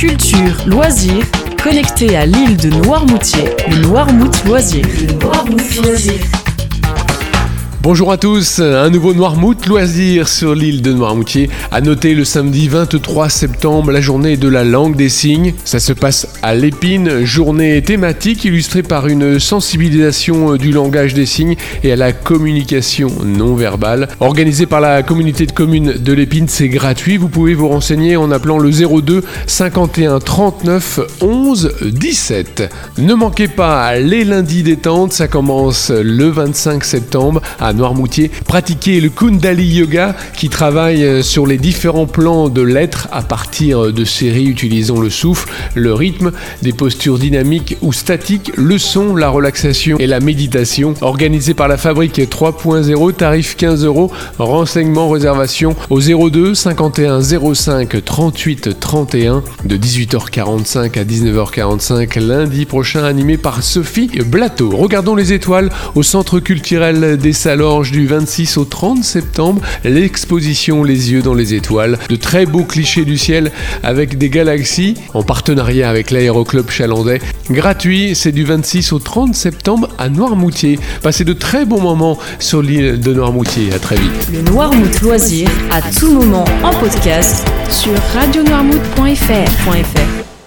culture, loisirs, connecté à l'île de Noirmoutier, le Noirmout. Le Noirmout Loisir. Bonjour à tous, un nouveau Noirmouth loisir sur l'île de Noirmoutier. À noter le samedi 23 septembre, la journée de la langue des signes. Ça se passe à l'épine, journée thématique illustrée par une sensibilisation du langage des signes et à la communication non verbale. Organisée par la communauté de communes de l'épine, c'est gratuit. Vous pouvez vous renseigner en appelant le 02 51 39 11 17. Ne manquez pas les lundis détente, ça commence le 25 septembre Noirmoutier, pratiquer le Kundali Yoga qui travaille euh, sur les différents plans de l'être à partir de séries utilisant le souffle, le rythme, des postures dynamiques ou statiques, le son, la relaxation et la méditation. Organisé par la Fabrique 3.0, tarif 15 euros, renseignements, réservation au 02 51 05 38 31 de 18h45 à 19h45 lundi prochain animé par Sophie Blateau. Regardons les étoiles au centre culturel des du 26 au 30 septembre, l'exposition Les yeux dans les étoiles, de très beaux clichés du ciel avec des galaxies en partenariat avec l'aéroclub chalandais. Gratuit, c'est du 26 au 30 septembre à Noirmoutier. Passez de très bons moments sur l'île de Noirmoutier. À très vite. Le Noirmout Loisir, à tout moment en podcast sur radionoirmout.fr.